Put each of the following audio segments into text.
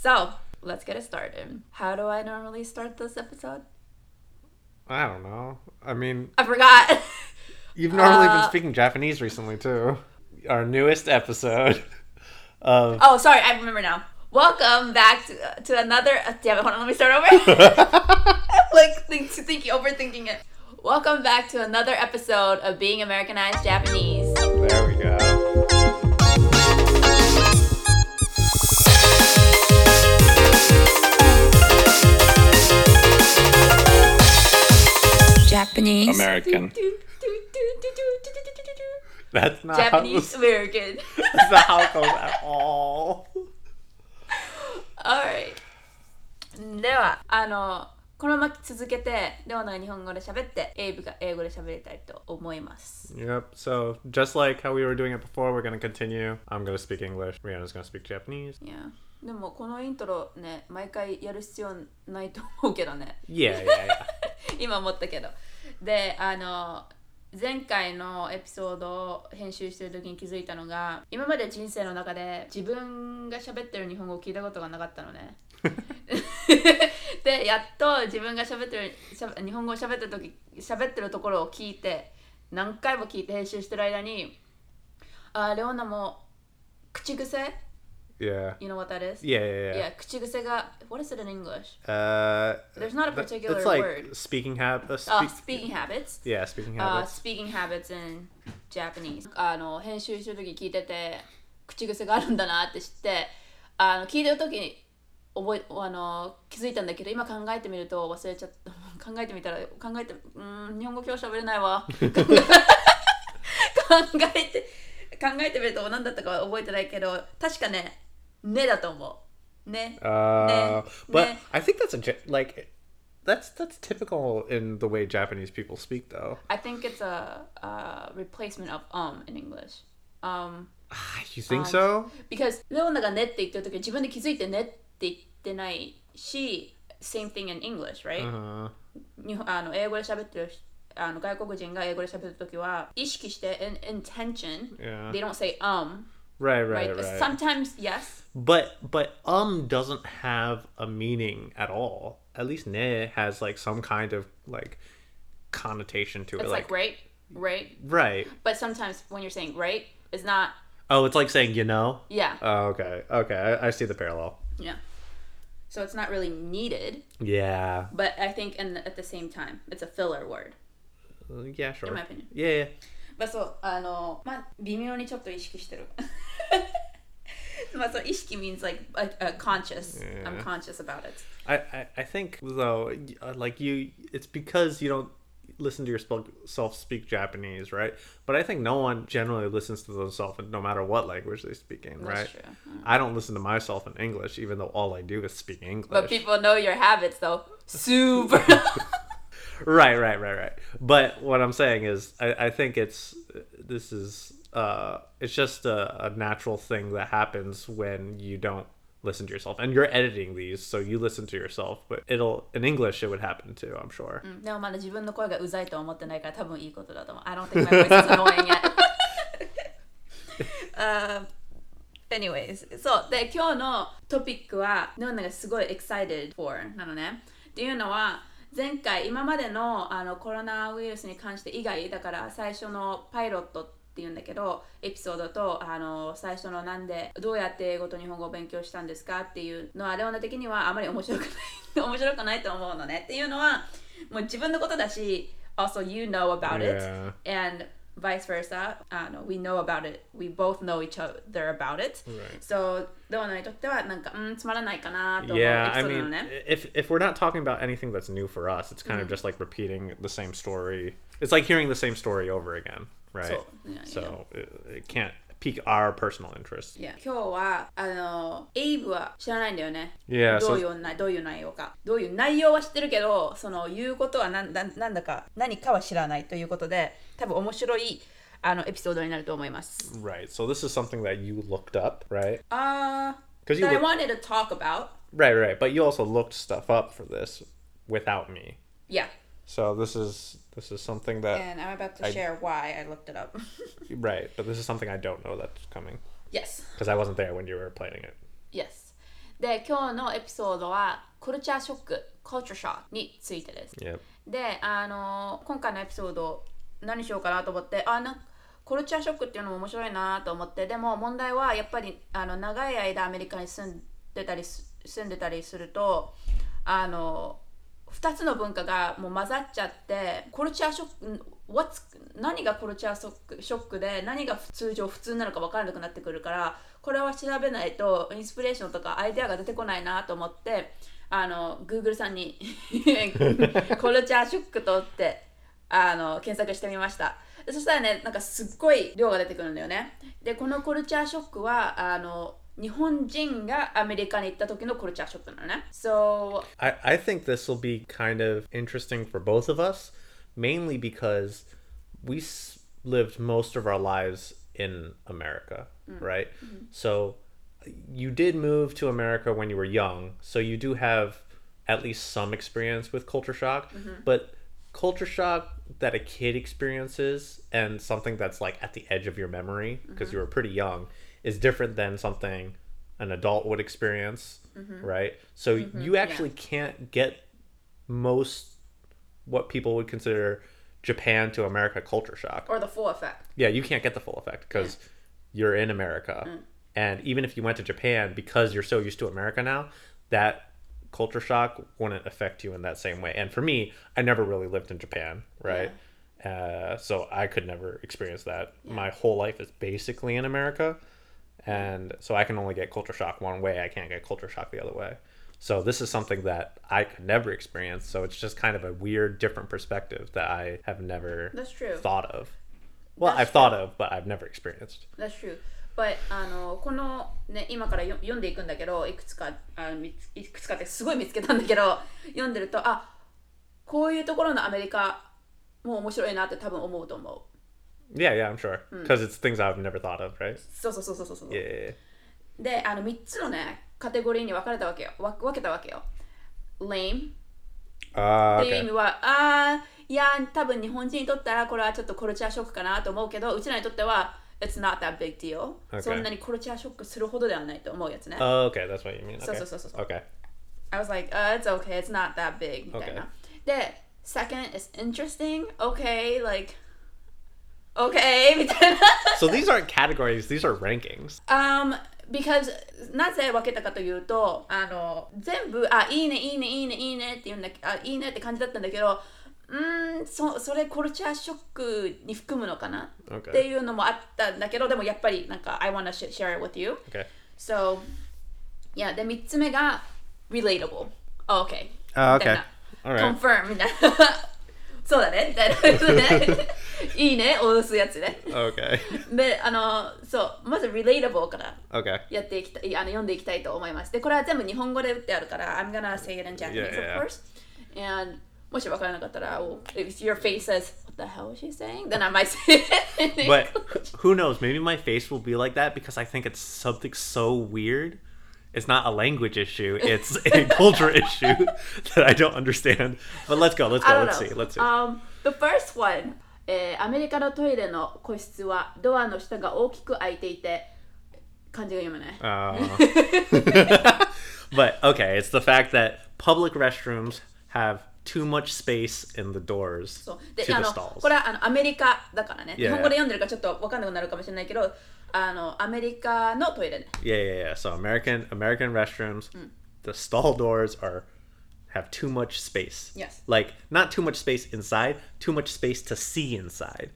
So, let's get it started. How do I normally start this episode? I don't know. I mean, I forgot. you've normally Uh, been speaking Japanese recently too. Our newest episode of oh, sorry, I remember now. Welcome back to, to another. Uh, damn it, hold on, let me start over. like, think, thinking, overthinking it. Welcome back to another episode of Being Americanized Japanese. There we go. Japanese. American. That's not Japanese how American. that's not how it goes at all. Alright. では、あの、このまま続けて、レオナが日本語で喋って、エイブが英語で喋りたいと思います。Yep. So just like how we were doing it before, we're gonna continue. I'm gonna speak English. Rihanna's gonna speak Japanese. いや、でもこのイントロね、毎回やる必要ないと思うけどね。Yeah, yeah, yeah. 今思ったけど。で、あの、前回のエピソードを編集してる時に気づいたのが今まで人生の中で自分が喋ってる日本語を聞いたことがなかったのね でやっと自分が喋ってる日本語を喋ってる時喋ってるところを聞いて何回も聞いて編集してる間にあレオナも口癖 yeah. You know what that is? Yeah, yeah, yeah. Yeah, 口癖が What is it in English? Uh, There's not a particular It's like word. speaking habits. Uh, speaking habits Yeah, speaking uh, habits. speaking habits in Japanese あの編集してる時聞いてて口癖があるんだなって知ってあの聞いてる時に覚えあの気づいたんだけど今考えてみると忘れちゃった考えてみたら考えてうーん日本語今日喋れないわ考えて考えてみると何だったかは覚えてないけど確かね「ね」だと思うね Uh, Meh. but Meh. I think that's a Ja- like that's that's typical in the way Japanese people speak, though. I think it's a, a replacement of um in English um You think so? because レオナがねって言ってる時自分で気づいてねって言ってないし same thing in English right、 Uh, 日本あの英語で喋ってる人あの外国人が英語で喋る時は意識して in intention Yeah. they don't say um right, right, right, right. sometimes yes But but um doesn't have a meaning at all. At least ne has like some kind of like connotation to it. it's like, right right right. but sometimes when you're saying right it's not Oh, it's like saying you know. yeah Oh, okay, okay. I, I see the parallel. yeah so it's not really needed Yeah. but I think in, at the same time it's a filler word Uh, yeah, sure. in my opinion Yeah, yeah. まあそうあのまあ微妙にちょっと意識してる so ishki means like a, a conscious. Yeah. I'm conscious about it. I, I, I think though, uh, like you, it's because you don't listen to yourself speak Japanese, right? But I think no one generally listens to themselves no matter what language they speak in, right? I don't listen to myself in English, even though all I do is speak English. But people know your habits, though. Super. right, right, right, right. But what I'm saying is, I, I think it's this is uh, it's just a, a natural thing that happens when you don't listen to yourself, and you're editing these, so you listen to yourself. But it'll in English, it would happen too. I'm sure. でもまだ自分の声がうざいと思ってないから多分いいことだと思う I don't think my voice is annoying yet uh, anyways そうで今日のトピックはノンナがすごい excited for なのねっていうのは前回今までのあのコロナウイルスに関して以外だから最初のパイロットって いうんだけどエピソードとあの最初のなんでどうやって英語と日本語を勉強したんですかっていうのはレオナ的にはあまり面白くない面白くないと思うのねっていうのはもう自分のことだし also you know about it and vice versa あの we know about it we both know each other about it so レオナにとってはなんかうんつまらないかなと思うエ Yeah, ピ I ソードなの mean, ね if if we're not talking about anything that's new for us, it's kind of just like repeating the same story. It's like hearing the same story over again, right? So, yeah, So it, it can't pique our personal interest. いや今日はあのエイブは知らないんだよね Yeah, どう so いうなどういう内容かどういう内容は知ってるけどその言うことはなんだなんだか何かは知らないということで多分面白いあのエピソードになると思います right. So this is something that you looked up, right? あー Because you that I look- wanted to talk about right, right. But you also looked stuff up for this without me. yeah So this is this is something that and I'm about to I- share why I looked it up right. But this is something I don't know that's coming yes because I wasn't there when you were playing it. yes で今日のエピソードはコルチャーショック culture shock についてです Yep. であの今回のエピソード何しようかなと思ってあなんかコルチャーショックっていうのも面白いなと思ってでも問題はやっぱりあの長い間アメリカに住んでたりす住んでたりするとあの2つの文化がもう混ざっちゃってコルチャーショック what's 何がコルチャーショックショックで何が通常普通なのか分からなくなってくるからこれは調べないとインスピレーションとかアイデアが出てこないなと思ってあの Google さんにコルチャーショックとってあの検索してみました。そしたらねなんかすっごい量が出てくるんだよね。でこのコルチャーショックはあの日本人がアメリカに行った時のコルチャーショックなのね So I, I think this will be kind of interesting for both of us, mainly because we s- lived most of our lives in America, right? So you did move to America when you were young, so you do have at least some experience with culture shock, but culture shock that a kid experiences and something that's like at the edge of your memory because you were pretty young is different than something an adult would experience, mm-hmm. right? So mm-hmm. you actually can't get most what people would consider Japan to America culture shock. or the full effect Yeah, you can't get the full effect because you're in America. Mm. And even if you went to Japan, because you're so used to America now, that culture shock wouldn't affect you in that same way. And for me, I never really lived in Japan, right? Uh, so I could never experience that. My whole life is basically in America And so I can only get culture shock one way. I can't get culture shock the other way. So this is something that I could never experience. So it's just kind of a weird, different perspective that I have never That's true thought of. Well, That's I've thought of, but I've never experienced. That's true. But あのこのね今からよ読んでいくんだけどいくつかあみついくつかってすごい見つけたんだけど読んでるとあこういうところのアメリカも面白いなって多分思うと思う。 Yeah, yeah, I'm sure. Because it's things I've never thought of, right? そうそうそうそうそう。Yeah. であの3つのねカテゴリーに分かれたわけよ。わ分けたわけよ。lame Uh, っていう意 okay. 味は、あーいや多分日本人にとったらこれはちょっとコルチャーショックかなと思うけどうちらにとっては It's not that big deal、Okay. そんなにコルチャーショックするほどではないと思うやつね。Oh, okay, that's what you mean. So, Okay. so, so, so, so. Okay. I was like, uh, it's okay, it's not that big みたいな。で、second is interesting, okay, like, okay みたいな。So these aren't categories; these are rankings. um, because なぜ分けたかというと、あの、全部、あ、いいね、いいね、いいね、いいねって言うんだけあ、いいねって感じだったんだけど、うーん、そそれコルチャーショックに含むのかな.っていうのもあったんだけど、でもやっぱりなんか、I wanna sh- share it with you. Okay. So, yeah, で、3つ目が relatable. Oh, okay. Ah, みたいな okay. Alright. confirm みたいな。そうだねみたいなことね。いいね、押すやつね。Okay. で、あの、そう、まず relatable から.やっていきたい、あの読んでいきたいと思います。で、これは全部日本語で打ってあるから、I'm gonna say it in Japanese, of course. And もしわからなかったら、if your face says, What the hell is she saying? Then I might say it. in But who knows? Maybe my face will be like that because I think it's something so weird. It's not a language issue; it's a culture issue that I don't understand. But let's go. Let's I go. don't Let's know. see. Let's see. Um, the first one, えーアメリカのトイレの個室はドアの下が大きく開いていて漢字が読めない。 Uh, but okay, it's the fact that public restrooms have too much space in the doors そうで to あ the の stalls. これはあのアメリカだからね。 Yeah, 日本語で読んでるからちょっと分かんなくなるかもしれないけど、 あのアメリカのトイレね。 Yeah, yeah, yeah. So American American restrooms, the stall doors are have too much space. Yes. Like not too much space inside, too much space to see inside.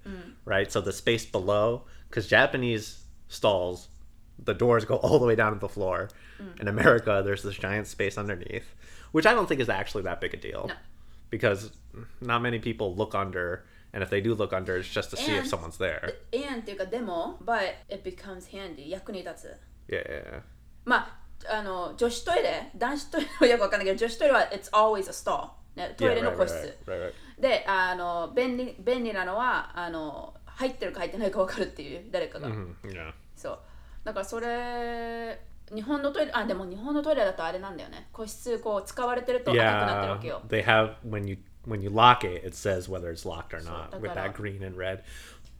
Right? So the space below cuz Japanese stalls the doors go all the way down to the floor. In America, there's this giant space underneath, which I don't think is actually that big a deal. No. Because not many people look under, and if they do look under, it's just to see if And- someone's there. えんっていうかでも、but it becomes handy 役に立つ。Yeah, yeah, yeah. まああの女子トイレ、男子トイレはよくわかんないけど、女子トイレは it's always a stall、ね。トイ Yeah, レの right, 個 right, 室。right, right, right. であの便利便利なのはあの入ってるか入ってないか分かるっていう誰かが、Mhm, Yeah. そうだからそれ日本のトイレあでも日本のトイレだとあれなんだよね個室こう使われてると赤くなってるわ Yeah, けよ they have when you when you lock it, it says whether it's locked or not with that green and red.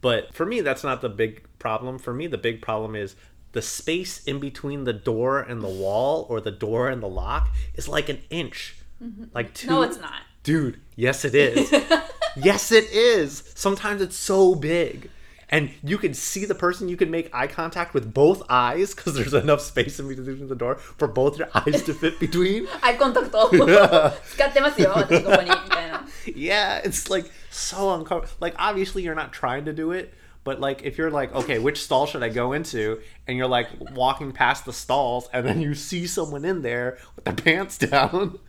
But for me, that's not the big problem. For me, the big problem is the space in between the door and the wall or the door and the lock is like an inch. Mm-hmm. Like two No, it's not. Dude, yes it is. yes it is. Sometimes it's so big and you can see the person. You can make eye contact with both eyes because there's enough space in between the door for both your eyes to fit between. eye contact. Oh. Yeah. yeah, it's like so uncomfortable. Like obviously you're not trying to do it, but like if you're like, okay, which stall should I go into? And you're like walking past the stalls, and then you see someone in there with their pants down.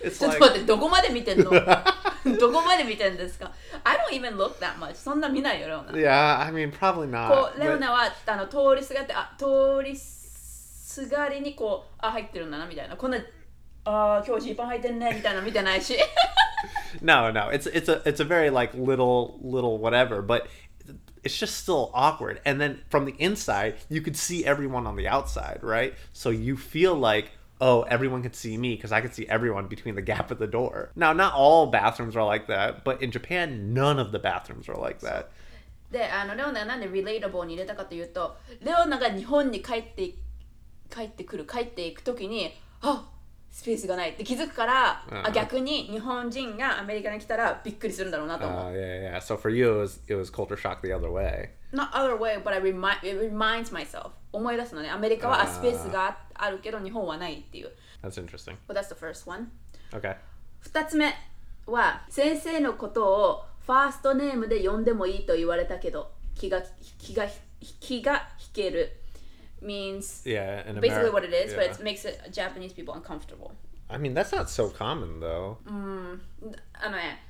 It's ちょっ like と待って、どこまで見てんのどこまで見てんですか ?I don't even look that much. そんな見ないよ、レオナ。 Yeah, I mean probably not. こう、レオ but- ナはあの通りすがって、あ、通りすがりにこう、あ、入ってるんだな、みたいな。こんな、あー、今日ジーパン履いてんね、みたいなの見てないし。 No, no, it's it's a it's a very like little little whatever, but it's just still awkward. And then from the inside, you could see everyone on the outside, right? So you feel like oh, everyone can see me because I can see everyone between the gap of the door. Now, not all bathrooms are like that, but in Japan, none of the bathrooms are like that. で、あのレオナがなんで relatable に入れたかというと、レオナが日本に帰って帰ってくる、帰っていくときに、あスペースがないって気づくから、うんあ逆に日本人がアメリカに来たらびっくりするんだろうなと思う。 Uh, yeah, yeah. So for you, it was it was culture shock the other way. Not other way, but I remind it reminds myself 思い出すのねアメリカはあスペースがあるけど日本はないっていう That's interesting. but that's the first one Okay. 二つ目は先生のことをファーストネームで呼んでもいいと言われたけど気が気が気が引ける means Yeah, basically what it is but yeah. it makes it Japanese people uncomfortable I mean, that's not so common though. あのね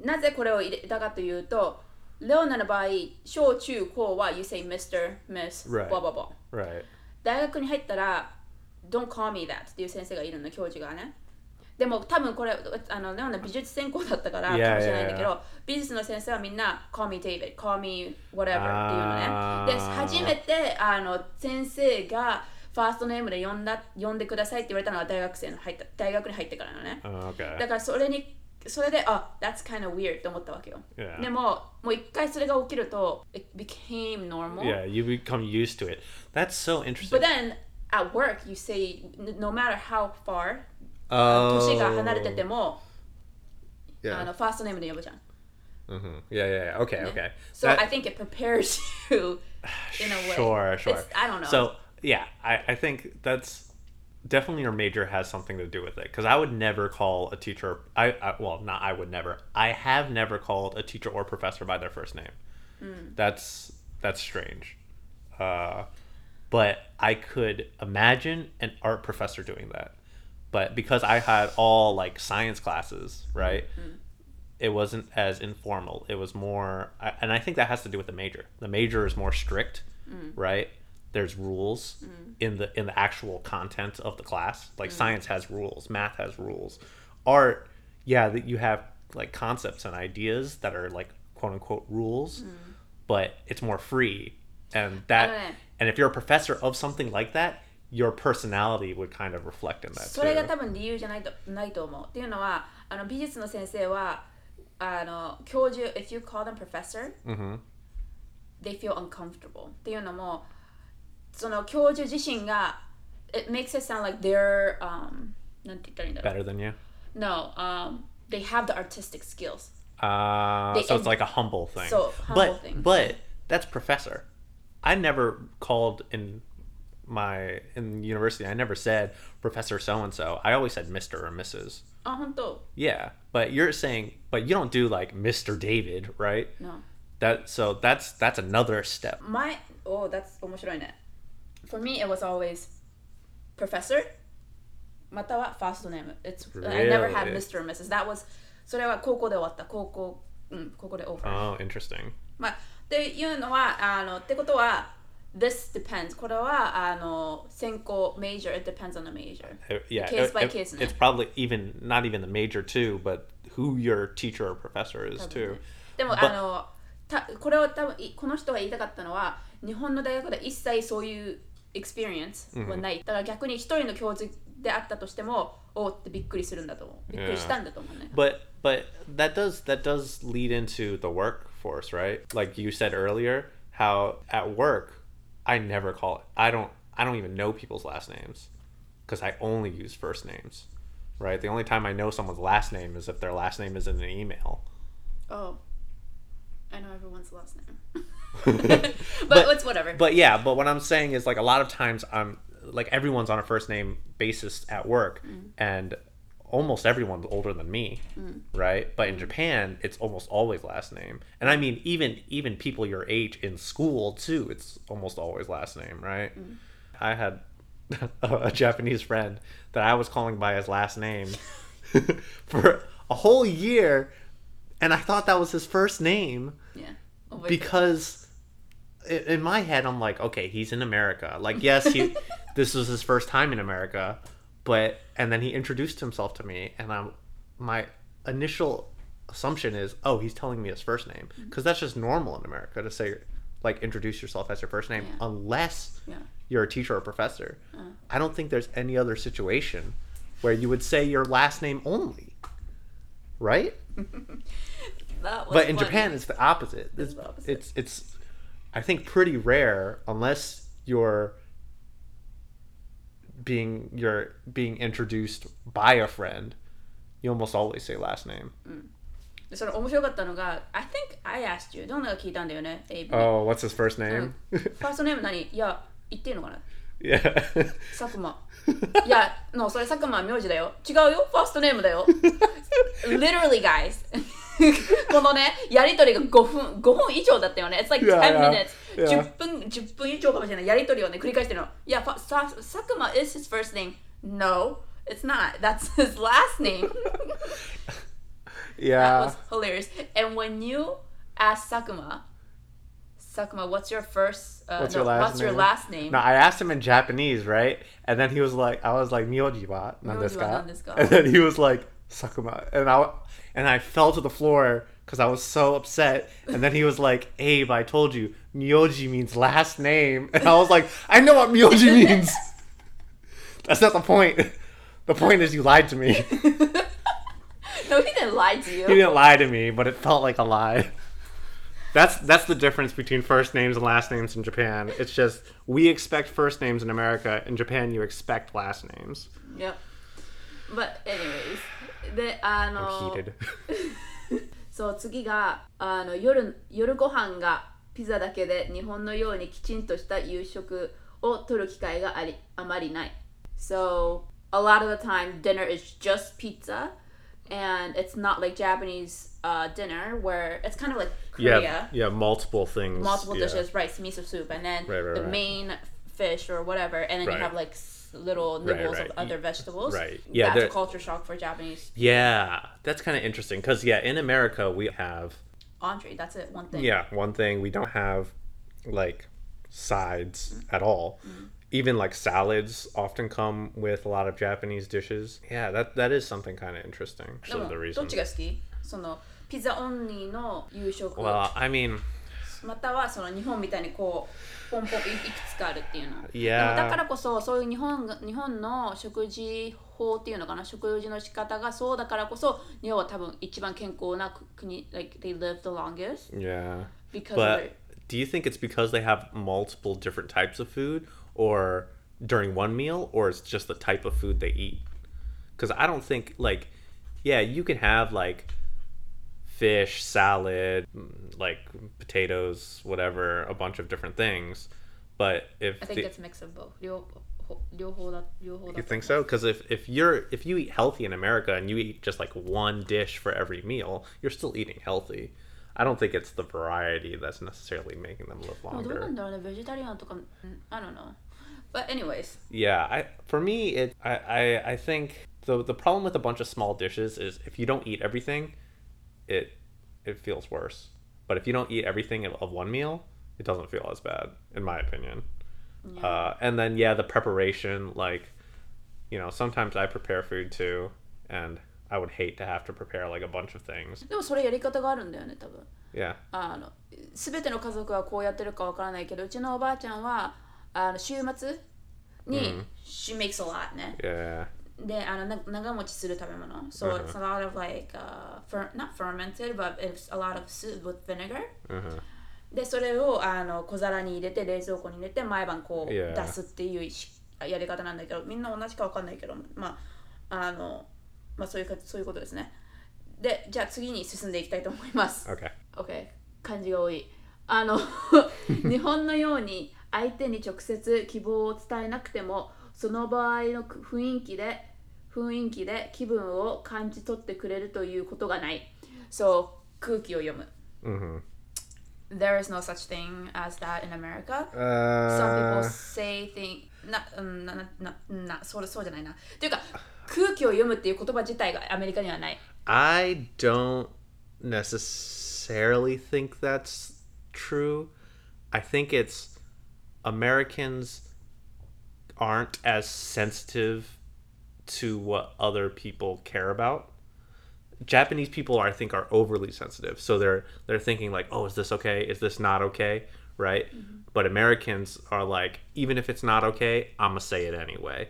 なぜこれを入れたかというとレオナの場合小中高は you say Mr. Miss Right. blah blah blah Right. 大学に入ったら Don't call me that っていう先生がいるの教授がねでも多分これあのレオナ美術専攻だったからかもしれないんだけど yeah, 美術の先生はみんな Call me David Call me whatever っていうのねで初めてあの先生がファーストネームで呼んだ呼んでくださいって言われたのは大学生の入った大学に入ってからのね Oh, okay. だからそれにそれであ That's kind of weird って思ったわけよ Yeah. でももう一回それが起きると It became normal Yeah, you become used to it. That's so interesting. But then at work, you say n- no matter how far oh. 年が離れてても、あ Yeah. のファーストネームで呼ぶじゃん。 hmm Yeah, yeah, yeah. Okay, okay. So That- I think it prepares you in a way. Sure, sure. It's- I don't know. So yeah, I, I think that's definitely your major has something to do with it because I would never call a teacher. I, I well, not I would never. I have never called a teacher or professor by their first name. Hmm. That's that's strange. Uh, but I could imagine an art professor doing that. But because I had all like science classes, right? it wasn't as informal. It was more, and I think that has to do with the major. The major is more strict, right? There's rules in the in the actual content of the class. Like science has rules, math has rules. Art, yeah, that you have like concepts and ideas that are like quote unquote rules, but it's more free. And that, Okay. and if you're a professor of something like that, your personality would kind of reflect in that それが too. 多分理由じゃないとないと思う。っていうのは、あの美術の先生は、あの教授、if you call them professor, hmm they feel uncomfortable. っていうのも、 その教授自身が、it makes it sound like they're, um, なんて言ったらいいんだろう。 Better than you. No, um, they have the artistic skills. Uh, They- so it's and- like a humble thing. So, humble but thing. but that's professor. I never called in my in university. I never said Professor so and so. I always said Mister or Mrs. あ、本当 Yeah, but you're saying, but you don't do like Mister David, right? No. That so that's that's another step. My oh, that's 面白いね。 For me, it was always professor または first name. It's I never had Really? Mr. or Mrs. That was それは高校で終わった。高校うん高校で over。Oh, interesting. まあっていうのはあのってことは this depends これはあの専攻 major it depends on the major Uh, Yeah, case by case it's probably even not even the major too, but who your teacher or professor is too. でも But- あのたこれを多分いこの人が言いたかったのは日本の大学で一切そういう experience はない、だから逆に一人の教授であったとしてもおーってびっくりするんだと思うびっくりしたんだと思うね、 But but that does that does lead into the workforce, right? Like you said earlier, how at work I never call it. I don't. I don't even know people's last names because I only use first names. Right. The only time I know someone's last name is if their last name is in an email. Oh. I know everyone's last name. but, But- it's whatever. But yeah, but what I'm saying is like a lot of times I'm like everyone's on a first name basis at work mm. and almost everyone's older than me, mm. right? But in mm. Japan, it's almost always last name. And I mean even even people your age in school too, it's almost always last name, right? I had a Japanese friend that I was calling by his last name for a whole year and I thought that was his first name yeah. Oh, because i- in my head i'm like okay he's in america like yes he this was his first time in america but and then he introduced himself to me and i'm my initial assumption is oh he's telling me his first name mm-hmm. because that's just normal in america to say like introduce yourself as your first name Yeah. unless Yeah. you're a teacher or a professor uh. i don't think there's any other situation where you would say your last name only right but in funny. Japan, it's the opposite. It's It's, the opposite. it's it's I think pretty rare unless you're being you're being introduced by a friend. You almost always say last name. でそれ面白かったのが I think I asked you どんなの聞いたんだよねエイブに Oh, what's his first name? ファーストネーム何いや言っていいのかな yeah. 佐久間いやのそれ佐久間は名字だよ違うよファーストネームだよ literally guys このねやりとりが5分5分以上だったよね It's like 10 Yeah, yeah. minutes Yeah. 10分10分以上かもしれないやりとりをね繰り返してるのいやファさ佐久間 is his first name No it's not that's his last name That yeah. was hilarious. And when you ask Sakuma, Sakuma, what's your first? Uh, What's no, your last what's your name? last name? No, I asked him in Japanese, right? And then he was like, I was like, Myoji wa nan desu Myoji wa ka?" nan desu ka? And then he was like, Sakuma. And I, and I fell to the floor because I was so upset. And then he was like, Abe, I told you, Myoji means last name. And I was like, I know what Myoji means. That's not the point. The point is you lied to me. no, he didn't lie to you. He didn't lie to me, but it felt like a lie. That's that's the difference between first names and last names in Japan. It's just we expect first names in America. In Japan, you expect last names. Yep. But anyways, であ I'm の heated. そう次があの夜夜ご飯がピザだけで日本のようにきちんとした夕食を取る機会がありあまりない。So a lot of the time dinner is just pizza and it's not like Japanese uh, dinner where it's kind of like Korea. Yeah, yeah, multiple things. multiple yeah. dishes, rice, miso soup, and then Right, right, the right. main fish or whatever, and then Right. you have like s- little Right, nibbles right. of other vegetables. Right. Yeah, that's a they're- culture shock for Japanese Yeah, that's kind of interesting because yeah, in America we have entree. That's it, one thing. yeah one thing we don't have like sides at all. Even like salads often come with a lot of Japanese dishes. Yeah, that that is something kind of interesting. で So も the ど reason. っちが好きそのピザオンリーの夕食 Well, I mean, またはその日本みたいにこうポンポンいいくつかあるっていうの。Yeah. だからこそそういう日本が日本の食事法っていうのかな食事の仕方がそうだからこそ日本は多分一番健康な国 like they live the longest yeah. because But do you think it's because they have multiple different types of food or during one meal or it's just the type of food they eat? Cuz I don't think like yeah, you can have like fish, salad, like potatoes, whatever, a bunch of different things. But if I think the, it's a mix of both. You you hold up. you hold you up. You think so? Because if if you're if you eat healthy in America and you eat just like one dish for every meal, you're still eating healthy. I don't think it's the variety that's necessarily making them live longer. I don't know. But anyways. Yeah, I for me it I, I, I think the the problem with a bunch of small dishes is if you don't eat everything, it it feels worse. But if you don't eat everything of, of one meal, it doesn't feel as bad, in my opinion. yeah. Uh, and then yeah, the preparation, like, you know, sometimes I prepare food too, and I would hate to have to prepare like a bunch of things. でもそれやり方があるんだよね、多分。 Yeah. あの全ての家族はこうやってるかわからないけど、うちのおばあちゃんはあの週末に、she makes a lot ね。 Yeah. で、あのな長持ちする食べ物。So Uh-huh. it's a lot of like, uh, fer not fermented, but it's a lot of soup with vinegar. Uh-huh. でそれをあの小皿に入れて冷蔵庫に入れて毎晩こう.出すっていうしやり方なんだけどみんな同じかわかんないけどまああのまあそういうかそういうことですねでじゃあ次に進んでいきたいと思います Okay. OK 漢字が多いあの 日本のように相手に直接希望を伝えなくてもその場合の雰囲気で雰囲気で気分を感じ取ってくれるということがないそう空気を読む Mm-hmm. There is no such thing as that in America Some Uh, people say thing な、うん、な、な、な、な、そうそうじゃないな。っていうか、空気を読むっていう言葉自体がアメリカにはない。I don't necessarily think that's true. I think it's Americans aren't as sensitive to what other people care about. Japanese people are, I think are overly sensitive. So they're they're thinking like, "Oh, is this okay? Is this not okay?" right? Mm-hmm. But Americans are like, even if it's not okay, I'm going to say it anyway.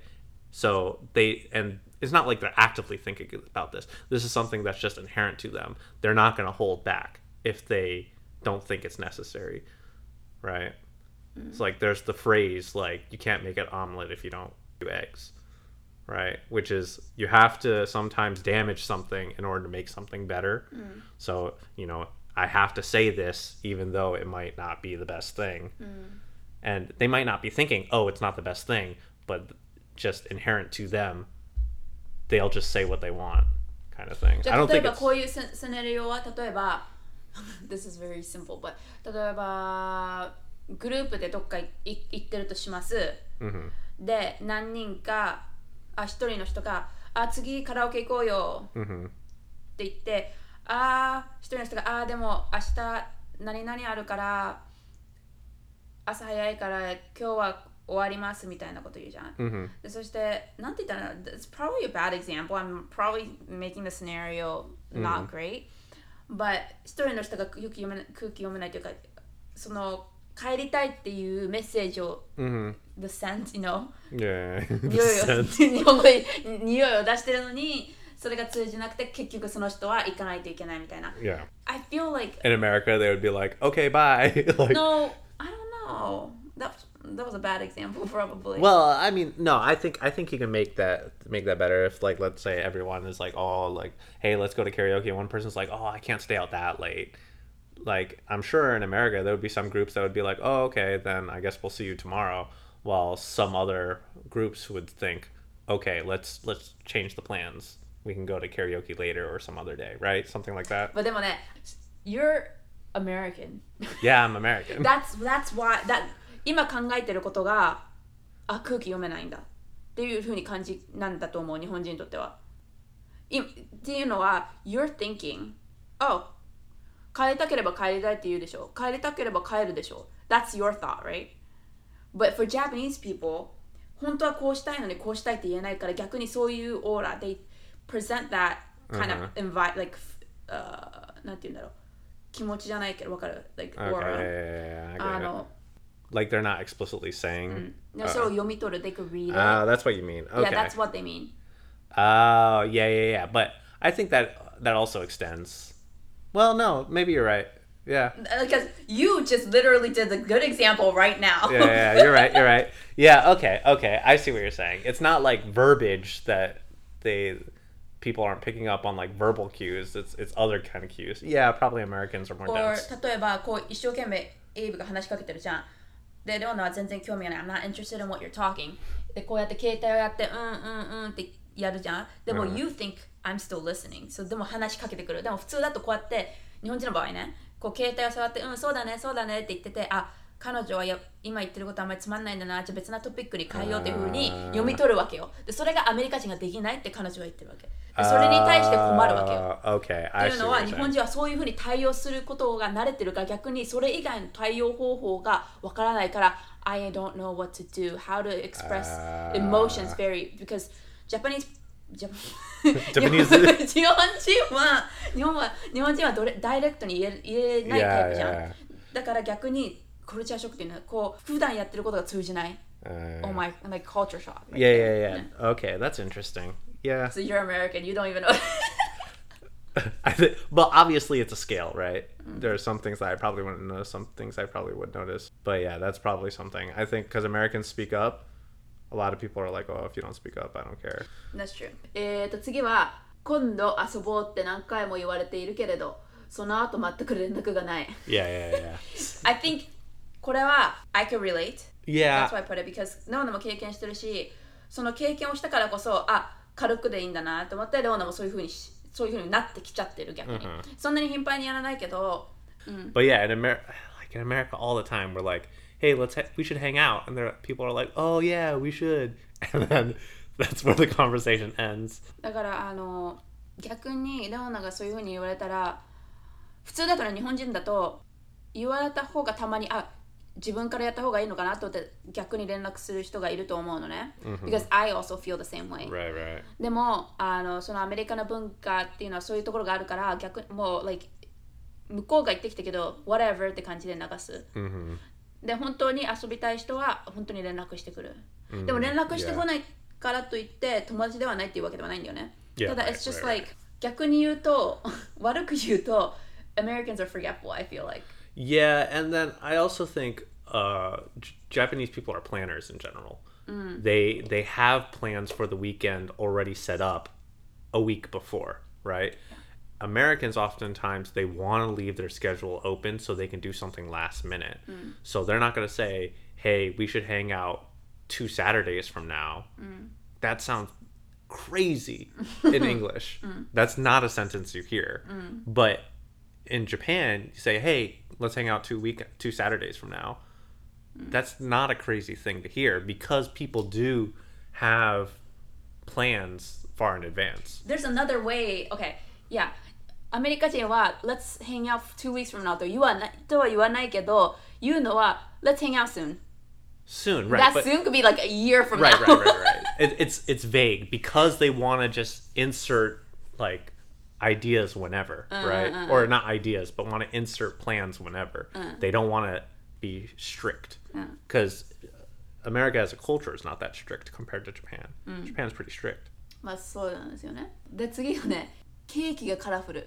So they and it's not like they're actively thinking about this. This is something that's just inherent to them. They're not going to hold back if they don't think it's necessary, right? It's like there's the phrase like you can't make an omelet if you don't do eggs, right? Which is you have to sometimes damage something in order to make something better. So, you know, I have to say this even though it might not be the best thing. And they might not be thinking, "Oh, it's not the best thing," but just inherent to them, they'll just say what they want kind of thing. じ I ゃあ don't 例え think ば it's こういうセセナリオは例えば This is very simple but 例えば グループでどっかい行ってるとします、Mhm. で何人かあ一人の人があ次カラオケ行こうよ Mhm. って言ってあー一人の人があーでも明日何々あるから朝早いから今日は終わりますみたいなこと言うじゃん、Mhm. でそしてなんて言ったら It's probably a bad example I'm probably making the scenario not great but 一人の人が空気読めない空気読めないというかその帰りたいっていうメッセージを Mhm. the sense you know Yeah. 匂いを Sense. 日本語で匂いを出してるのにそれが通じなくて結局その人は行かないといけないみたいな Yeah. I feel like In America, they would be like, "Okay, bye." like, no I don't know that that was a bad example probably Well, I mean, no, I think I think you can make that make that better if like let's say everyone is like, "Oh, like, hey, let's go to karaoke." And one person's like, "Oh, I can't stay out that late." Like, I'm sure in America there would be some groups that would be like, "Oh, okay, then I guess we'll see you tomorrow." While some other groups would think, "Okay, let's let's change the plans. We can go to karaoke later or some other day, right? Something like that." まあでもね You're American Yeah, I'm American. That's that's why that 今考えてることがあ空気読めないんだっていうふうに感じなんだと思う日本人にとってはいっていうのは You're thinking Oh 帰りたければ帰りたいって言うでしょ帰りたければ帰るでしょ That's your thought right But for Japanese people 本当はこうしたいのにこうしたいって言えないから逆にそういうオーラ They present that kind of invite like、uh, なんて言うんだろう気持ちじゃないけどわかる like Okay, aura yeah, yeah, yeah, あ.の Like they're not explicitly saying. でそれを読み取る they could read it Ah, that's what you mean. Okay. yeah that's what they mean Oh, yeah, yeah, yeah. But I think that that also extends. Well, no, maybe you're right. Yeah. because you just literally did a good example right now Yeah, yeah, you're right. You're right. Yeah, okay, okay. I see what you're saying. It's not like verbiage that they people aren't picking up on like verbal cues. It's it's other kind of cues. Yeah, probably Americans are more or dense. 例えばこう一生懸命エイブが話しかけてるじゃんでレオナは全然興味がない I'm not interested in what you're talking でこうやって携帯をやってうんうんうんってやるじゃんでも、You think I'm still listening. so でも話しかけてくる。でも普通だとこうやって日本人の場合ねこう携帯を触ってうんそうだねそうだねって言っててあ彼女はや今言ってることあんまりつまんないんだなじゃあ別なトピックに変えようっていうふうに読み取るわけよ。でそれがアメリカ人ができないって彼女は言ってるわけ。でそれに対して困るわけよ。Ah, okay, っ I ていうのは日本.人はそういうふうに対応することが慣れてるから逆にそれ以外の対応方法がわからないから I don't know what to do how to express emotions very because Japanese ジャ Japanese 日本人は日本は日本人はどれダイレクトに言え言えないタイプじゃん Yeah, yeah. だから逆にコルチャーショックっていうのはこう普段やってることが通じない Uh, Oh my like culture shock yeah, yeah, yeah. Okay, that's interesting. Yeah. So you're American you don't even know I think, but obviously it's a scale, right? There are some things that I probably wouldn't notice, some things I probably would notice. But yeah, that's probably something. I think because Americans speak up, a lot of people are like, "Oh, if you don't speak up, I don't care." That's true. えーと次は今度遊ぼうって何回も言われているけれどその後全く連絡がない Yeah, yeah, yeah. I think これは I can relate yeah. That's why I put it because レオナも経験してるしその経験をしたからこそあ軽くでいいんだなと思ってレオナもそういうふうにしそういうふうになってきちゃってる逆に、そんなに頻繁にやらないけど But yeah, in America, like in America, all the time, we're like, "Hey, let's ha- we should hang out," and there people are like, "Oh yeah, we should," and then that's where the conversation ends. だからあの逆にレオナがそういうふうに言われたら普通だから日本人だと言われた方がたまにあ自分からやった方がいいのかなと思って逆に連絡する人がいると思うのね。Because I also feel the same way. Right, right. でもあのそのアメリカの文化っていうのはそういうところがあるから逆にもう、like、向こうが言ってきたけど whatever って感じで流す。hmm で本当に遊びたい人は本当に連絡してくる、でも連絡してこないからといって友達ではないっていうわけではないんだよね、 Yeah, ただ right, it's just right, like 逆に言うと悪く言うと Americans are forgetful I feel like Yeah, and then I also think uh, J- Japanese people are planners in general. They they have plans for the weekend already set up a week before, right? Americans oftentimes they want to leave their schedule open so they can do something last minute. Mm. So they're not going to say, "Hey, we should hang out two Saturdays from now." Mm. That sounds crazy in English. Mm. That's not a sentence you hear. But in Japan, you say, "Hey, let's hang out two week two Saturdays from now." That's not a crazy thing to hear because people do have plans far in advance. there's another way okay yeah アメリカ人は let's hang out two weeks from now と言わないとは言わないけど言うのは let's hang out soon Soon, right? that but- soon could be like a year from right, now right, right, right. It, it's it's vague because they want to just insert like ideas whenever, right? Or not ideas, but want to insert plans whenever. They don't want to be strict because America as a culture is not that strict compared to Japan. Japan's pretty strict. まあそうなんですよねで次がねケーキがカラフル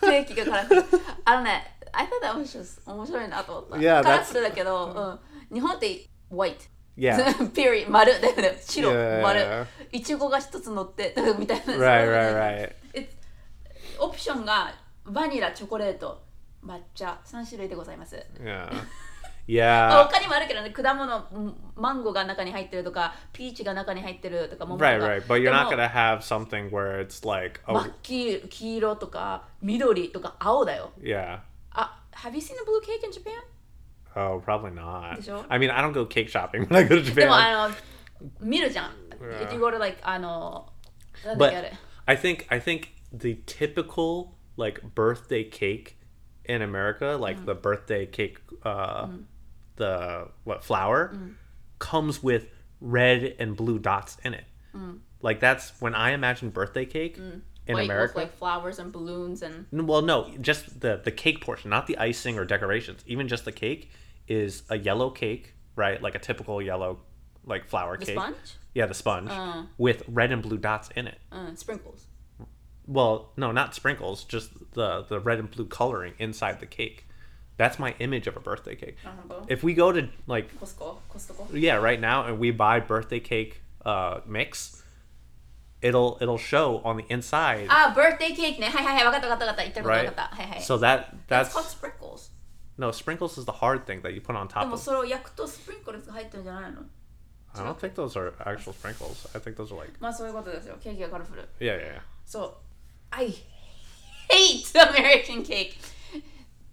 ケーキがカラフルあのね I thought that was just 面白いなと思った。Yeah, カラ that's- フルだけど、うん、日本って white Yeah. period 丸。だよね。白。Yeah. 丸。いちごが一つ乗って みたいな。Right, right, right. オプションがバニラチョコレート抹茶3種類でございます。Yeah. まあ Yeah. 他にもあるけどね果物うんマンゴーが中に入ってるとかピーチが中に入ってるとか桃とか Right, right. But you're で not も gonna have something where it's like, 真 oh, っ黄黄色とか緑とか青だよ yeah. あ Have you seen a blue cake in Japan? Oh, probably not. Did you? I mean, I don't go cake shopping when I go to でも Japan. あの見るじゃん Yeah. If you go to like あのなんだっ But けあれ I think I think the typical like birthday cake in America, like the birthday cake, uh, the what flour, mm. comes with red and blue dots in it. Mm. Like that's when I imagine birthday cake mm. in Like, with, America. like flowers and balloons and Well, no, just the the cake portion, not the icing or decorations. Even just the cake is a yellow cake, right? Like a typical yellow like flour the cake. sponge? Yeah, the sponge uh. with red and blue dots in it. うん sprinkles Well, no, not sprinkles, just the the red and blue coloring inside the cake. That's my image of a birthday cake. Uh-huh. If we go to like Costco, Costco. Yeah, right now and we buy birthday cake uh, mix, it'll it'll show on the inside. Ah, birthday cake Right. So that that's, that's called sprinkles. No, sprinkles is the hard thing that you put on top. でもそれを焼くとスプリンクルが入ってるんじゃないの I don't think those are actual sprinkles. I think those are like. まあそういうことですよ。ケーキがカラフル。Yeah, yeah, yeah. So, I hate American cake.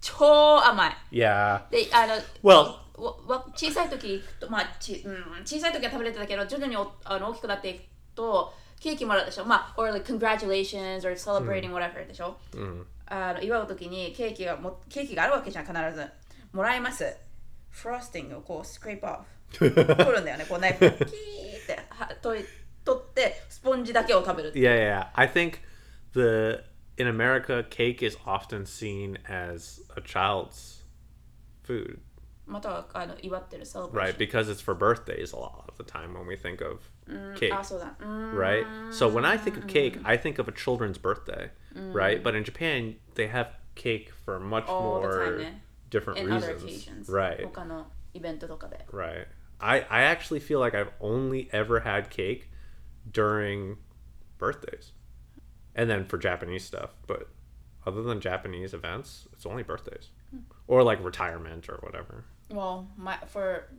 超甘い。Yeah. で、あの、Well, わわ小さい時と、まあちうん、小さい時は食べれてたけど、徐々におあの大きくなっていくと、ケーキもらうでしょ。まあ、or like congratulations or celebrating whatever でしょ。あの祝う時にケーキがもケーキがあるわけじゃん、必ず。もらいます。フロスティングをこうスクレープオフ。取るんだよね、こうナイフでキーっては取り取って、スポンジだけを食べる。yeah, yeah, yeah. I think the in America cake is often seen as a child's food. またはあの祝ってる celebration right? Because it's for birthdays a lot of the time when we think of cake. あそうだうーん right? So when I think of cake, I think of a children's birthday, right? But in Japan, they have cake for much All the time, more yeah. different in other reasons, occasions right? 他のイベントとかで Right. I I actually feel like I've only ever had cake during birthdays, and then for Japanese stuff. But other than Japanese events, it's only birthdays, or like retirement or whatever. Well, my, for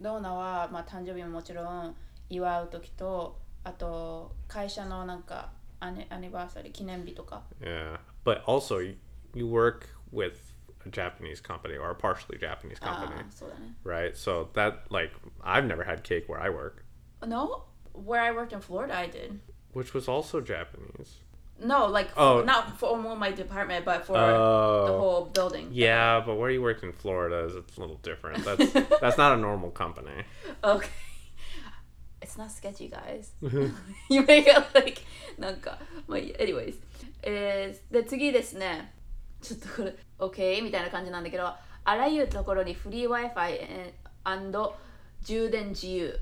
ドーナは、まあ、誕生日ももちろん祝う時とあと会社のなんかアニアニバーサリー記念日とか Yeah. But also, you, you work with a Japanese company or a partially Japanese あ company, ーそうだね right? So that like I've never had cake where I work, No? Where I worked in Florida I did which was also Japanese. No, like Oh. not for only my department but for the Oh. whole building Yeah, but where you worked in Florida is it's a little different. That's that's not a normal company. Okay It's not sketchy guys You make it like なんかまあいい Anyways えー、で次ですねちょっとこれ OK みたいな感じなんだけどあらゆるところにフリー Wi-Fi 充電自由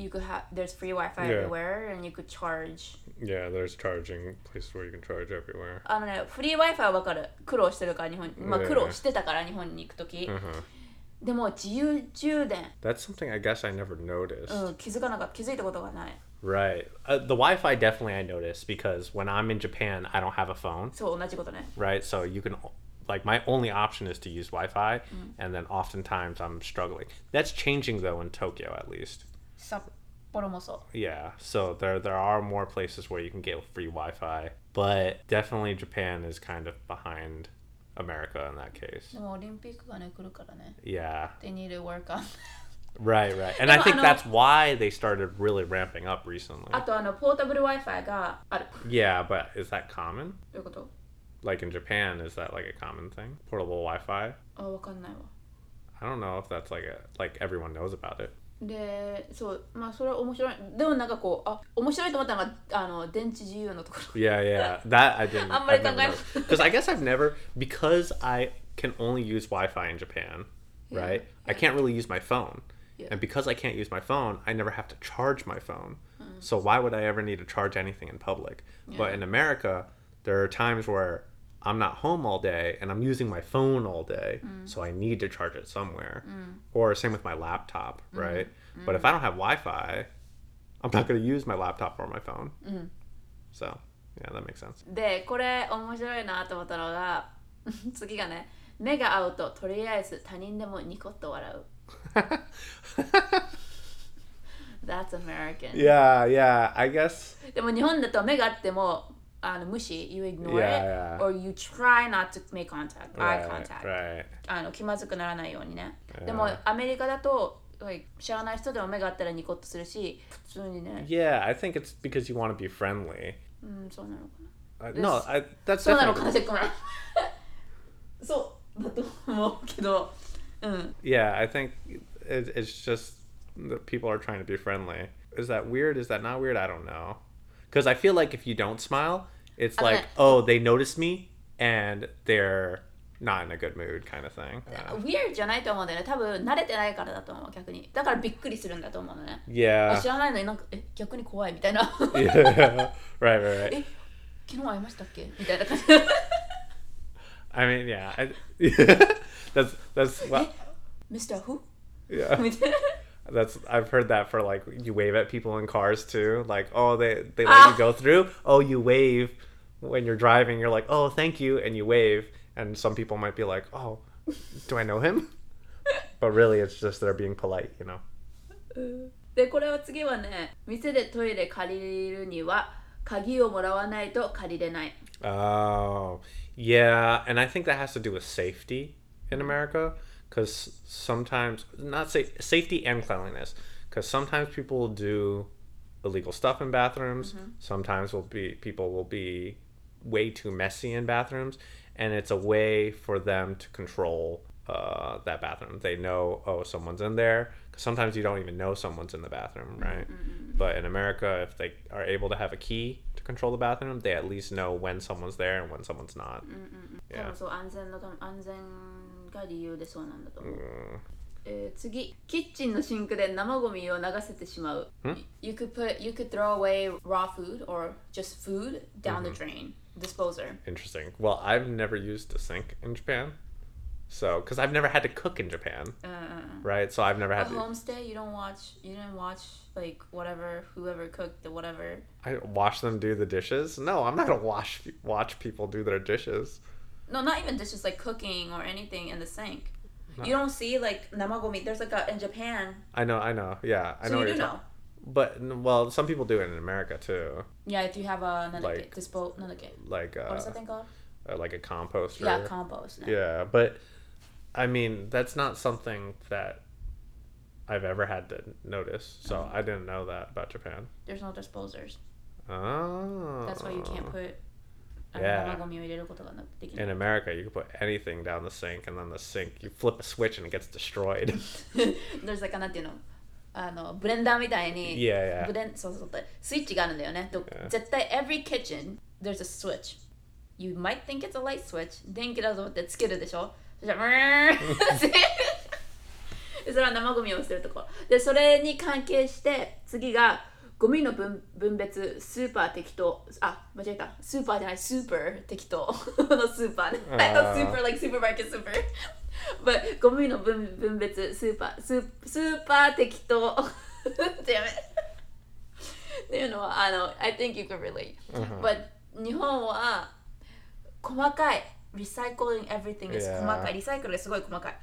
You could have there's free Wi-Fi Yeah. everywhere and you could charge Yeah, there's charging places where you can charge everywhere. あのねフリー Wi-Fi はわかる苦労してるから日本まあね苦労してたから日本に行くとき Uh-huh. でも自由充電 That's something I guess I never noticed. うん気づかなかった気づいたことがない Right. Uh, the Wi-Fi definitely I noticed because when I'm in Japan, I don't have a phone, そう同じことね right? So you can like my only option is to use Wi-Fi, and then oftentimes I'm struggling. That's changing though in Tokyo at least. Sapporo Yeah, so there there are more places where you can get free Wi-Fi, but definitely Japan is kind of behind America in that case. Yeah. They need to work on Right, right. And I think that's why they started really ramping up recently. Yeah, but is that common? Like in Japan, is that like a common thing? Portable Wi Fi? I don't know if that's like a like everyone knows about it. でそうまあそれは面白いでもなんかこうあ面白いと思ったのがあの電池自由のところ Yeah, yeah. That I didn't. あんまり I've never 考えな noticed. Because I guess I've never because I can only use Wi-Fi in Japan, right? I can't really use my phone, Yeah. and because I can't use my phone, I never have to charge my phone. So why would I ever need to charge anything in public? But Yeah. in America, there are times where I'm not home all day and I'm using my phone all day, so I need to charge it somewhere. Or same with my laptop, right? But if I don't have Wi-Fi, I'm not going to use my laptop or my phone. So yeah, that makes sense. でこれ面白いなと思ったのが次がね目が合うととりあえず他人でもニコッと笑う That's American Yeah, yeah. I guess. でも日本だと目があっても あの無視 You ignore Yeah, it yeah. or you try not to make contact eye Right, contact right. あの気まずくならないようにね Yeah. でもアメリカだと like 知らない人でも目があったらニコッとするし普通にね Yeah, I think it's because you want to be friendly. うんそうなのかな Uh, no, I, that's そうなのかな definitely. せっかなそうだと思うけどうん Yeah, I think it, it's just that people are trying to be friendly. Is that weird? Is that not weird? I don't know. Because I feel like if you don't smile, it's Okay. like, oh, they notice me and they're not in a good mood, kind of thing. Uh, weird じゃないと思うんだよね多分慣れてないからだと思う逆にだからびっくりするんだと思うのねあ yeah. 知らないのになんかえ逆に怖いみたいな yeah. right, right, right. え昨日会いましたっけみたいな感じ I mean, yeah. I, that's that's well, Mr. Who? yeah. みたいな That's I've heard that for like you wave at people in cars too. Like, oh, they they let Ah. you go through. Oh, you wave when you're driving. You're like, oh, thank you, and you wave. And some people might be like, oh, do I know him? but really, it's just they're being polite, you know. でこれは次はね店でトイレ借りるには鍵をもらわないと借りれない Oh, yeah, and I think that has to do with safety in America, because sometimes not say safety and cleanliness, because sometimes people will do illegal stuff in bathrooms. Sometimes will be people will be way too messy in bathrooms, and it's a way for them to control uh, that bathroom. They know oh someone's in there. 'Cause sometimes you don't even know someone's in the bathroom, right? But in America, if they are able to have a key to control the bathroom, they at least know when someone's there and when someone's not. 多 Yeah. 分そう安全のため安全 が理由でそうなんだと思う、 Mm, えー次キッチンのシンクで生ゴミを流せてしまう、ん you could put you could throw away raw food or just food down the drain disposer interesting. Well, I've never used a sink in Japan. So, because I've never had to cook in Japan, うんうんうん right? So I've never A had to. homestay, you don't watch. You didn't watch like whatever, whoever cooked the whatever. I watch them do the dishes. No, I'm not gonna wash watch people do their dishes. No, not even dishes like cooking or anything in the sink. You don't see like namagomi. There's like a in Japan. I know, I know. Yeah, I So know. you do know. talking- But well, some people do it in America too, Yeah, if you have a nanake, Like- dispo, like uh, that thing called? uh, like a composter. Yeah, compost. no. Yeah, but I mean that's not something that I've ever had to notice. So Oh. I didn't know that about Japan. There's no disposers. Oh. That's why you can't put. Uh, Yeah. In America, you can put anything down the sink, and then the sink, you flip a switch and it gets destroyed. There's like なんていうのあのブレンダーみたいに yeah, ブ yeah. レンそうそうそうスイッチがあるんだよね。と Yeah. 絶対 every kitchen there's a switch. You might think it's a light switch. 電気だと思ってつけるでしょそしたらそれは生ゴミを捨てるところ。でそれに関係して次がゴミの分分別スーパー適当あ間違えた。スーパーじゃないスーパー適当。の スーパーね。I thought super like supermarket super. But ゴミの分分別スーパースースーパー適当。damn it っていうのはあの I think you can relate、but 日本は細かい recycling everything is. 細かい。リサイクルがすごい細かい。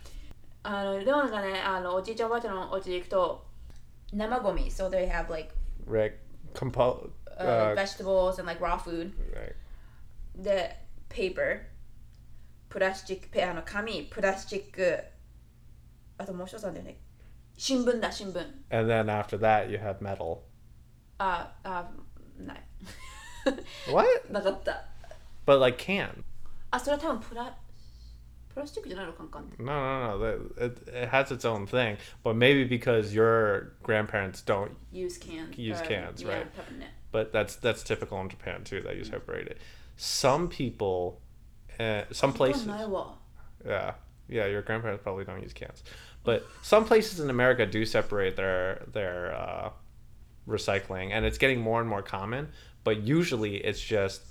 あのレオナがねあのおじいちゃんおばあちゃんのお家に行くと生ゴミ。So they have like Right. Compo. uh, Uh, vegetables and like raw food right. で paper プラスチックペあの紙プラスチックあともう一つなんだよね新聞だ新聞 And then after that, you had metal. ああない What? なかった But like can. あそれは多分プラ プラスチックじゃないのカンカンって No, no, no. That- It, it has its own thing. But maybe because your grandparents don't. use cans Use cans, yeah, right. 多分ね But that's that's typical in Japan too. That you separate it. Some people, uh, some これ places. ないわ Yeah, yeah. Your grandparents probably don't use cans, but some places in America do separate their their uh, recycling, and it's getting more and more common. But usually, it's just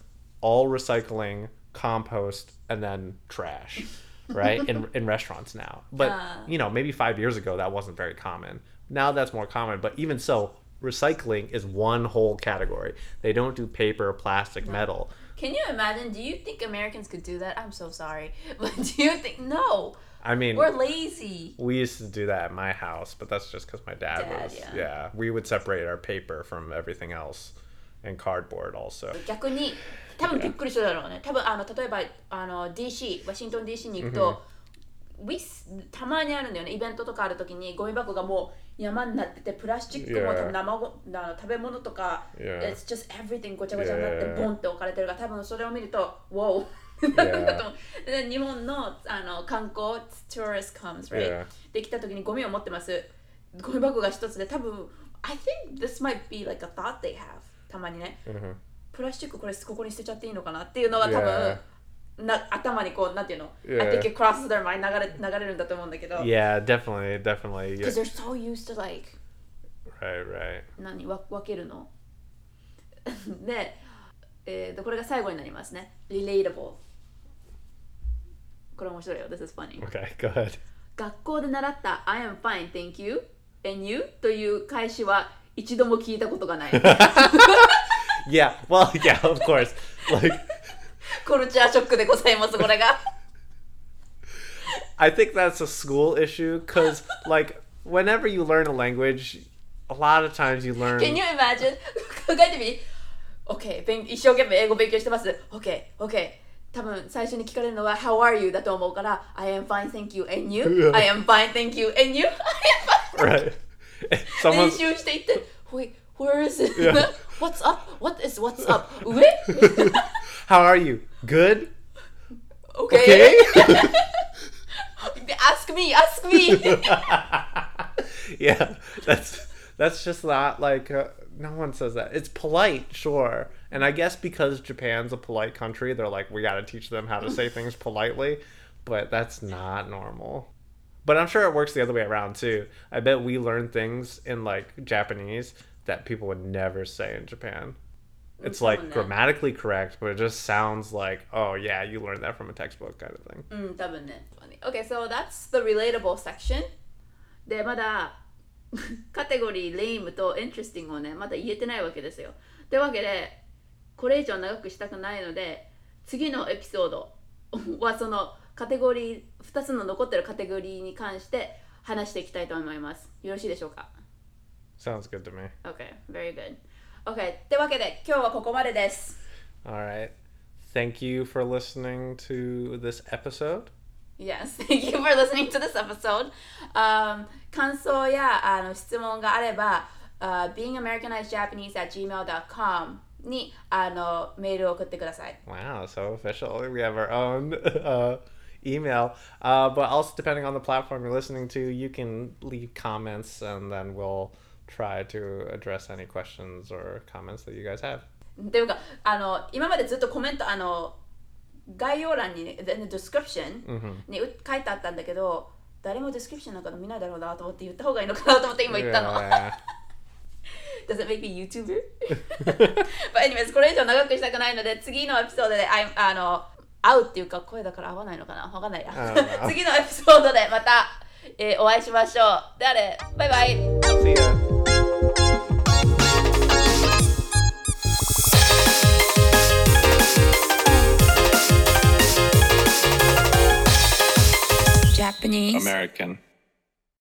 all recycling, compost, and then trash, right? in in restaurants now, but Ah. you know, maybe five years ago that wasn't very common. Now that's more common, but even so. Recycling is one whole category. They don't do paper, plastic, metal. Can you imagine? Do you think Americans could do that? I'm so sorry. But do you think no? I mean, We're lazy. We used to do that at my house, but that's just because my dad, Dad, was. yeah. Yeah. we would separate our paper from everything else, and cardboard also. 多分びっくりするだろうね多分あの例えばあの DC ワシントン DC に行くと、we s- たまにあるんだよねイベントとかある時にゴミ箱がもう山になっててプラスチックも Yeah. 多分生ごあの食べ物とか、Yeah. it's just everything ごちゃごちゃになって Yeah. ボンって置かれてるから多分それを見ると wow なんだと思うで日本のあの観光 tourist comes right、Yeah. できた時にゴミを持ってますゴミ箱が一つで多分 I think this might be like a thought they have たまにね Mhm. プラスチックこれここに捨てちゃっていいのかなっていうのが多分.な頭にこうなんていうの、Yeah. I think it crosses their mind 流れ流れるんだと思うんだけど Yeah, definitely, definitely. Because they're so used to like Right, right. 何わ分けるので、えーとこれが最後になりますね relatable これ面白いよ This is funny Okay, go ahead. 学校で習った I am fine, thank you and you という返しは一度も聞いたことがない Yeah, well, yeah, of course. Like, コルチャーショックでございますこれが I think that's a school issue because, like, whenever you learn a language, a lot of times you learn. Can you imagine? 考えてみ ?OK、勉一生懸命英語勉強してます。OK、OK。多分最初に聞かれるのは How are you? だと思うから I am fine, thank you. And you? Yeah. I am fine, thank you. And you? I am fine. right. 練 Someone's 習していって Wait, where is it? Yeah. What's up? What is what's up? 上 How are you? Good? Okay. Okay? ask me, ask me. yeah, that's that's just not like uh, no one says that. It's polite, sure, and I guess because Japan's a polite country, they're like we got to teach them how to say things politely. but that's not normal. But I'm sure it works the other way around too. I bet we learn things in like Japanese that people would never say in Japan. It's like grammatically correct, but it just sounds like, oh yeah, you learned that from a textbook kind of thing. うん、多分ね。Okay, so that's the relatable section. で、まだカテゴリー、レイムと interesting をね、まだ言えてないわけですよ。というわけで、これ以上長くしたくないので、次のエピソードはそのカテゴリー、2つの残ってるカテゴリーに関して話していきたいと思います。よろしいでしょうか Sounds good to me. ?Okay, very good. Okay, というわけで今日はここまでです。 All right. Thank you for listening to this episode. Yes, thank you for listening to this episode. Um, 感想やあの質問があれば、uh, beingamericanizedjapanese at gmail.com にあのメールを送ってください。 Wow, so official. We have our own uh, email. Uh, but also, depending on the platform you're listening to, you can leave comments and then we'll Try to address any questions or comments that you guys have. っていうか、あの今までずっとコメント、あの概要欄に、ね、the description にう書いてあったんだけど、誰も description なんか見ないだろうなと思って言った方がいいのかなと思って今言ったの。Yeah. Does it make me YouTuber? But anyways, これ以上長くしたくないので、次のエピソードで、あいあの、会うっていうか、声だから合わないのかな？わかんないや. 次のエピソードでまた、えーお会いしましょう。であれ、バイバイ。See ya. Japanese American.